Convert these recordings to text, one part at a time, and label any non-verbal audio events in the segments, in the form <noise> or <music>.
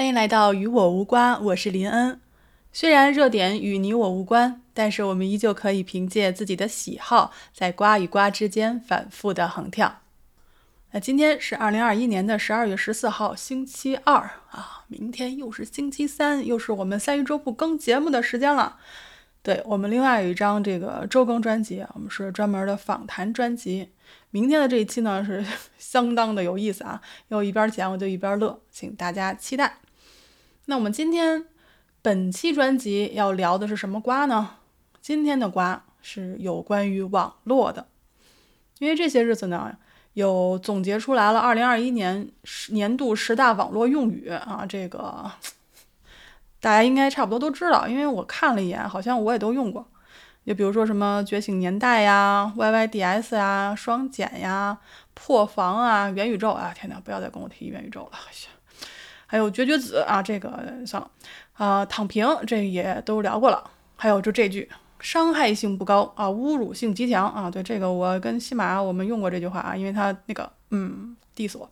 欢迎来到与我无关，我是林恩。虽然热点与你我无关，但是我们依旧可以凭借自己的喜好，在瓜与瓜之间反复的横跳。那今天是二零二一年的十二月十四号，星期二啊，明天又是星期三，又是我们三一周不更节目的时间了。对我们另外有一张这个周更专辑，我们是专门的访谈专辑。明天的这一期呢是相当的有意思啊，又一边剪我就一边乐，请大家期待。那我们今天本期专辑要聊的是什么瓜呢？今天的瓜是有关于网络的，因为这些日子呢，有总结出来了二零二一年年度十大网络用语啊，这个大家应该差不多都知道，因为我看了一眼，好像我也都用过。就比如说什么觉醒年代呀、YYDS 呀、双减呀、破防啊、元宇宙啊，天哪，不要再跟我提元宇宙了。还有绝绝子啊，这个算了啊，躺平这也都聊过了。还有就这句，伤害性不高啊，侮辱性极强啊。对这个，我跟西马我们用过这句话啊，因为他那个嗯 diss 我。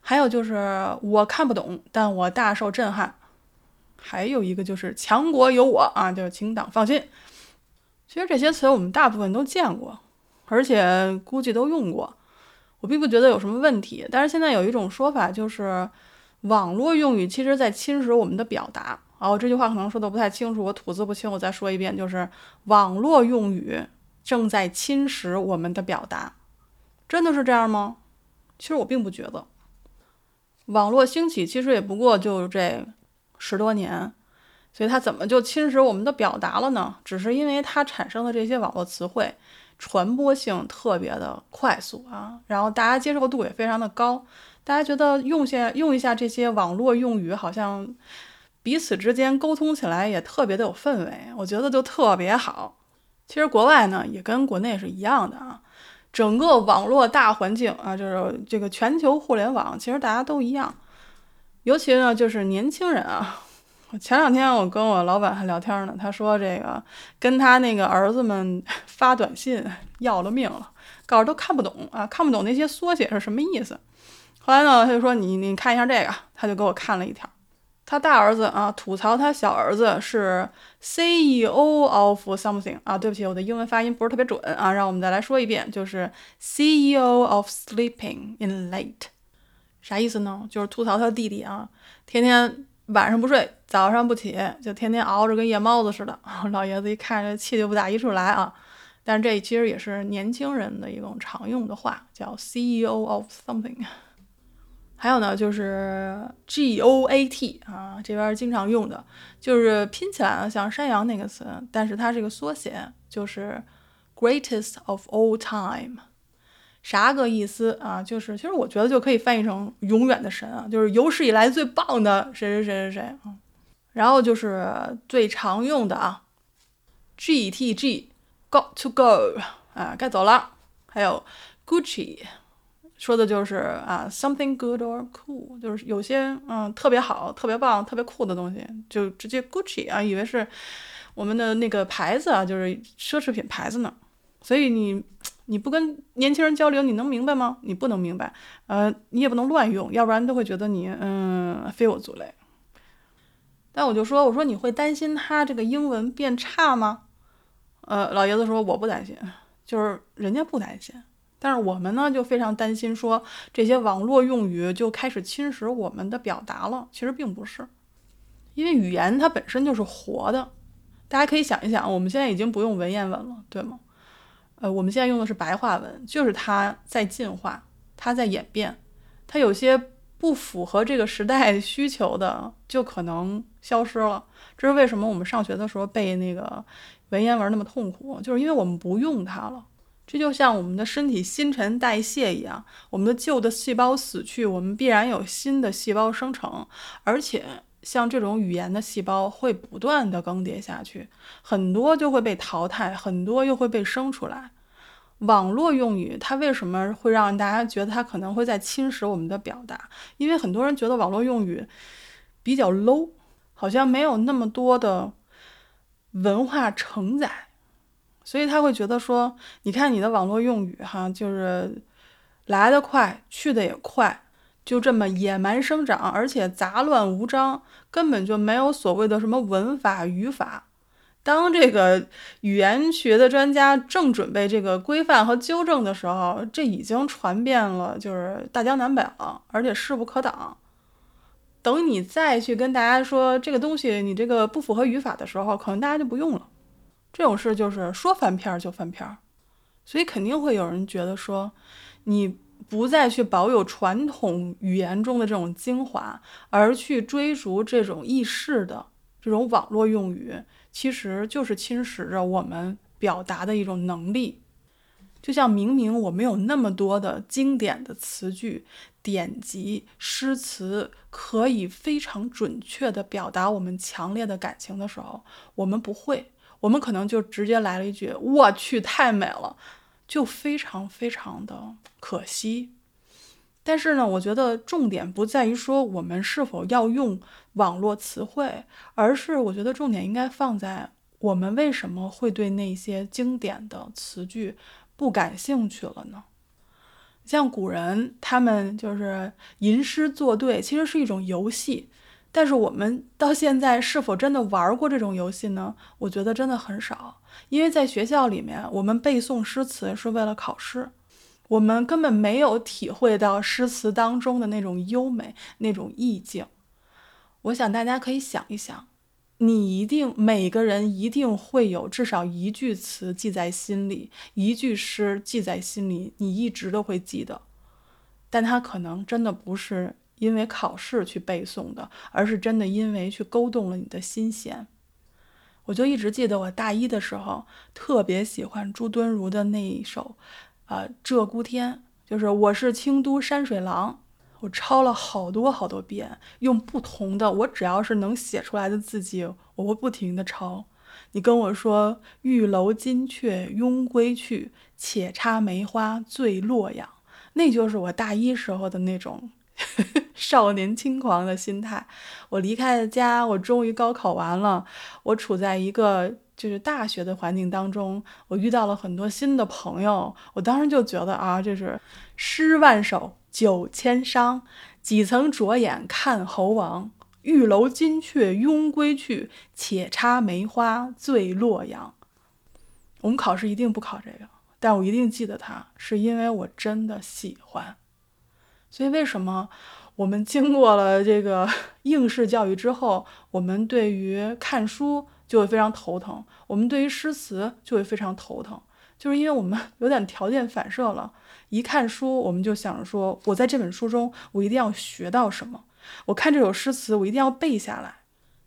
还有就是我看不懂，但我大受震撼。还有一个就是强国有我啊，就是请党放心。其实这些词我们大部分都见过，而且估计都用过。我并不觉得有什么问题。但是现在有一种说法就是。网络用语其实在侵蚀我们的表达。哦，这句话可能说的不太清楚，我吐字不清，我再说一遍，就是网络用语正在侵蚀我们的表达。真的是这样吗？其实我并不觉得。网络兴起其实也不过就这十多年，所以它怎么就侵蚀我们的表达了呢？只是因为它产生的这些网络词汇传播性特别的快速啊，然后大家接受度也非常的高。大家觉得用下用一下这些网络用语，好像彼此之间沟通起来也特别的有氛围，我觉得就特别好。其实国外呢也跟国内是一样的啊，整个网络大环境啊，就是这个全球互联网，其实大家都一样。尤其呢就是年轻人啊，前两天我跟我老板还聊天呢，他说这个跟他那个儿子们发短信要了命了，告诉都看不懂啊，看不懂那些缩写是什么意思。后来呢，他就说你你看一下这个，他就给我看了一条，他大儿子啊吐槽他小儿子是 CEO of something 啊，对不起，我的英文发音不是特别准啊，让我们再来说一遍，就是 CEO of sleeping in late，啥意思呢？就是吐槽他弟弟啊，天天晚上不睡，早上不起，就天天熬着跟夜猫子似的。<laughs> 老爷子一看这气就不打一处来啊，但是这其实也是年轻人的一种常用的话，叫 CEO of something。还有呢，就是 G O A T 啊，这边经常用的，就是拼起来呢像山羊那个词，但是它是个缩写就是 Greatest of all time，啥个意思啊？就是其实我觉得就可以翻译成永远的神啊，就是有史以来最棒的谁谁谁谁谁啊。然后就是最常用的啊，G T G，Got to go 啊，该走了。还有 Gucci。说的就是啊，something good or cool，就是有些嗯特别好、特别棒、特别酷的东西，就直接 Gucci 啊，以为是我们的那个牌子啊，就是奢侈品牌子呢。所以你你不跟年轻人交流，你能明白吗？你不能明白，呃，你也不能乱用，要不然都会觉得你嗯非我族类。但我就说，我说你会担心他这个英文变差吗？呃，老爷子说我不担心，就是人家不担心。但是我们呢，就非常担心，说这些网络用语就开始侵蚀我们的表达了。其实并不是，因为语言它本身就是活的。大家可以想一想，我们现在已经不用文言文了，对吗？呃，我们现在用的是白话文，就是它在进化，它在演变，它有些不符合这个时代需求的，就可能消失了。这是为什么我们上学的时候背那个文言文那么痛苦，就是因为我们不用它了。这就像我们的身体新陈代谢一样，我们的旧的细胞死去，我们必然有新的细胞生成，而且像这种语言的细胞会不断的更迭下去，很多就会被淘汰，很多又会被生出来。网络用语它为什么会让大家觉得它可能会在侵蚀我们的表达？因为很多人觉得网络用语比较 low，好像没有那么多的文化承载。所以他会觉得说，你看你的网络用语哈，就是来的快，去的也快，就这么野蛮生长，而且杂乱无章，根本就没有所谓的什么文法语法。当这个语言学的专家正准备这个规范和纠正的时候，这已经传遍了，就是大江南北了，而且势不可挡。等你再去跟大家说这个东西你这个不符合语法的时候，可能大家就不用了。这种事就是说翻篇就翻篇，所以肯定会有人觉得说，你不再去保有传统语言中的这种精华，而去追逐这种易逝的这种网络用语。其实就是侵蚀着我们表达的一种能力，就像明明我们有那么多的经典的词句、典籍、诗词，可以非常准确地表达我们强烈的感情的时候，我们不会，我们可能就直接来了一句“我去，太美了”，就非常非常的可惜。但是呢，我觉得重点不在于说我们是否要用网络词汇，而是我觉得重点应该放在我们为什么会对那些经典的词句不感兴趣了呢？像古人他们就是吟诗作对，其实是一种游戏，但是我们到现在是否真的玩过这种游戏呢？我觉得真的很少，因为在学校里面，我们背诵诗词是为了考试。我们根本没有体会到诗词当中的那种优美、那种意境。我想大家可以想一想，你一定每个人一定会有至少一句词记在心里，一句诗记在心里，你一直都会记得。但它可能真的不是因为考试去背诵的，而是真的因为去勾动了你的心弦。我就一直记得我大一的时候特别喜欢朱敦儒的那一首。啊，鹧鸪天就是我是清都山水郎，我抄了好多好多遍，用不同的我只要是能写出来的字迹，我会不停的抄。你跟我说玉楼金阙拥归去，且插梅花醉洛阳，那就是我大一时候的那种 <laughs> 少年轻狂的心态。我离开了家，我终于高考完了，我处在一个。就是大学的环境当中，我遇到了很多新的朋友。我当时就觉得啊，这是诗万首酒千觞，几曾着眼看猴王？玉楼金阙拥归去，且插梅花醉洛阳。我们考试一定不考这个，但我一定记得它，是因为我真的喜欢。所以为什么我们经过了这个 <laughs> 应试教育之后，我们对于看书？就会非常头疼，我们对于诗词就会非常头疼，就是因为我们 <laughs> 有点条件反射了。一看书，我们就想着说，我在这本书中，我一定要学到什么。我看这首诗词，我一定要背下来。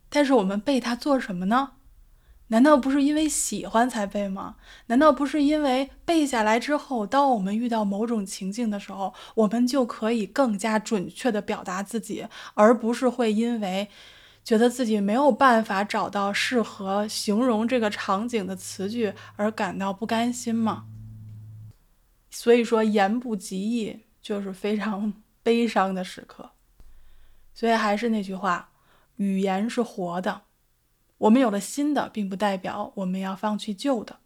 但是我们背它做什么呢？难道不是因为喜欢才背吗？难道不是因为背下来之后，当我们遇到某种情境的时候，我们就可以更加准确地表达自己，而不是会因为。觉得自己没有办法找到适合形容这个场景的词句而感到不甘心吗？所以说，言不及义就是非常悲伤的时刻。所以还是那句话，语言是活的。我们有了新的，并不代表我们要放弃旧的；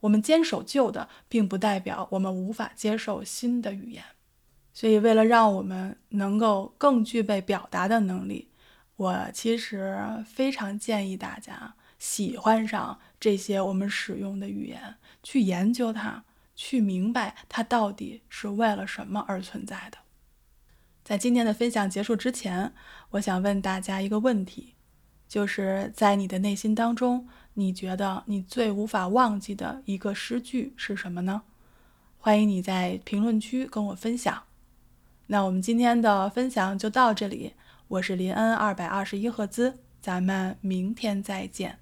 我们坚守旧的，并不代表我们无法接受新的语言。所以，为了让我们能够更具备表达的能力。我其实非常建议大家喜欢上这些我们使用的语言，去研究它，去明白它到底是为了什么而存在的。在今天的分享结束之前，我想问大家一个问题，就是在你的内心当中，你觉得你最无法忘记的一个诗句是什么呢？欢迎你在评论区跟我分享。那我们今天的分享就到这里。我是林恩，二百二十一赫兹，咱们明天再见。